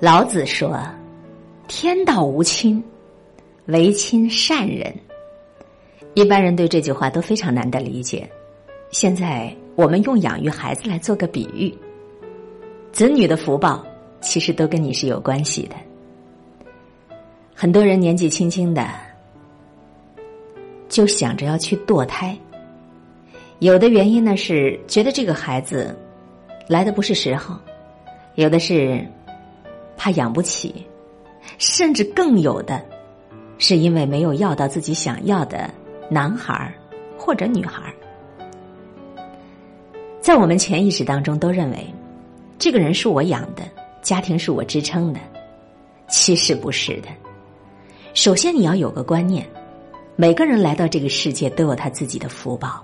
老子说：“天道无亲，唯亲善人。”一般人对这句话都非常难的理解。现在我们用养育孩子来做个比喻，子女的福报其实都跟你是有关系的。很多人年纪轻轻的就想着要去堕胎，有的原因呢是觉得这个孩子来的不是时候，有的是。怕养不起，甚至更有的，是因为没有要到自己想要的男孩儿或者女孩儿。在我们潜意识当中，都认为这个人是我养的，家庭是我支撑的。其实不是的。首先，你要有个观念：每个人来到这个世界都有他自己的福报。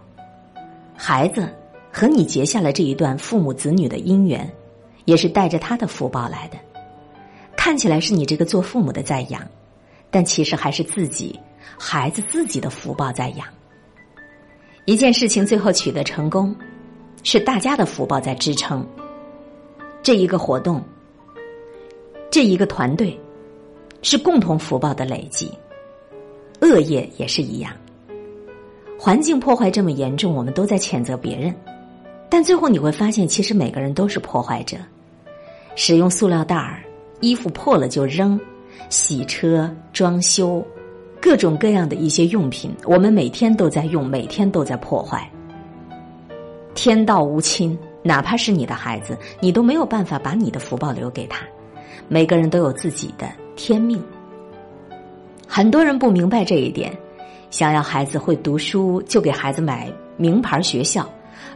孩子和你结下了这一段父母子女的姻缘，也是带着他的福报来的。看起来是你这个做父母的在养，但其实还是自己孩子自己的福报在养。一件事情最后取得成功，是大家的福报在支撑。这一个活动，这一个团队，是共同福报的累积。恶业也是一样，环境破坏这么严重，我们都在谴责别人，但最后你会发现，其实每个人都是破坏者。使用塑料袋儿。衣服破了就扔，洗车、装修，各种各样的一些用品，我们每天都在用，每天都在破坏。天道无亲，哪怕是你的孩子，你都没有办法把你的福报留给他。每个人都有自己的天命。很多人不明白这一点，想要孩子会读书，就给孩子买名牌学校，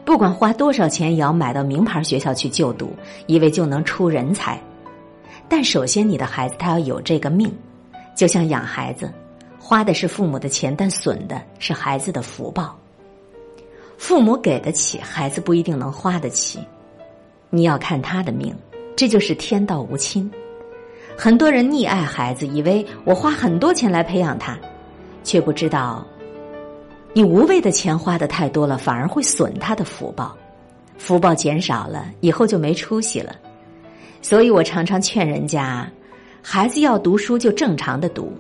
不管花多少钱也要买到名牌学校去就读，以为就能出人才。但首先，你的孩子他要有这个命，就像养孩子，花的是父母的钱，但损的是孩子的福报。父母给得起，孩子不一定能花得起，你要看他的命，这就是天道无亲。很多人溺爱孩子，以为我花很多钱来培养他，却不知道，你无谓的钱花的太多了，反而会损他的福报，福报减少了，以后就没出息了。所以我常常劝人家，孩子要读书就正常的读，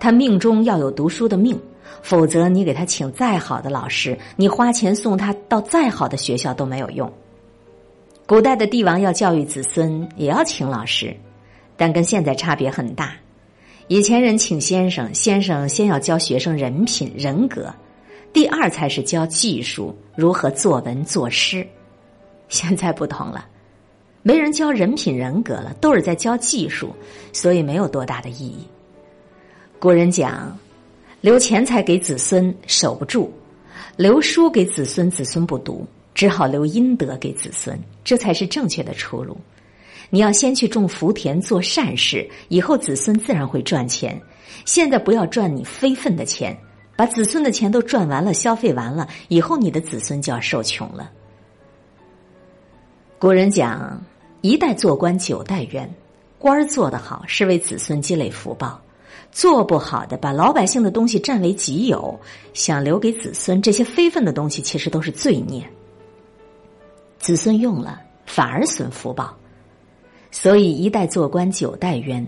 他命中要有读书的命，否则你给他请再好的老师，你花钱送他到再好的学校都没有用。古代的帝王要教育子孙，也要请老师，但跟现在差别很大。以前人请先生，先生先要教学生人品人格，第二才是教技术，如何作文作诗。现在不同了。没人教人品人格了，都是在教技术，所以没有多大的意义。古人讲，留钱财给子孙守不住，留书给子孙子孙不读，只好留阴德给子孙，这才是正确的出路。你要先去种福田做善事，以后子孙自然会赚钱。现在不要赚你非分的钱，把子孙的钱都赚完了，消费完了，以后你的子孙就要受穷了。古人讲：“一代做官，九代冤。”官儿做得好是为子孙积累福报，做不好的把老百姓的东西占为己有，想留给子孙这些非分的东西，其实都是罪孽。子孙用了反而损福报，所以一代做官，九代冤。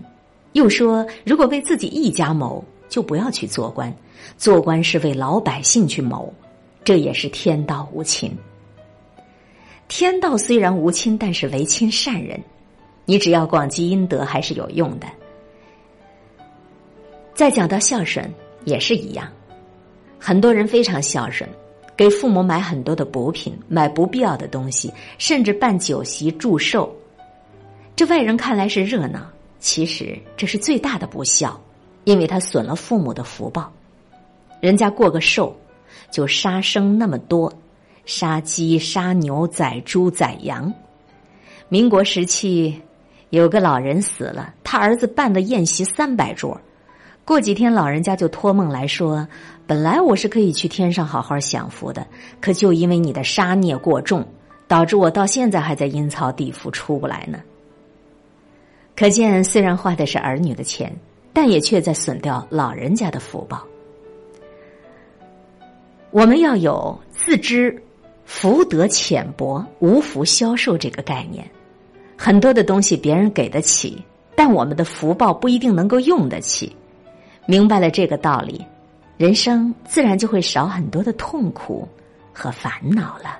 又说，如果为自己一家谋，就不要去做官。做官是为老百姓去谋，这也是天道无情。天道虽然无亲，但是唯亲善人。你只要广积阴德，还是有用的。再讲到孝顺，也是一样。很多人非常孝顺，给父母买很多的补品，买不必要的东西，甚至办酒席祝寿。这外人看来是热闹，其实这是最大的不孝，因为他损了父母的福报。人家过个寿，就杀生那么多。杀鸡、杀牛、宰猪、宰羊。民国时期，有个老人死了，他儿子办的宴席三百桌。过几天，老人家就托梦来说：“本来我是可以去天上好好享福的，可就因为你的杀孽过重，导致我到现在还在阴曹地府出不来呢。”可见，虽然花的是儿女的钱，但也却在损掉老人家的福报。我们要有自知。福德浅薄，无福消受这个概念，很多的东西别人给得起，但我们的福报不一定能够用得起。明白了这个道理，人生自然就会少很多的痛苦和烦恼了。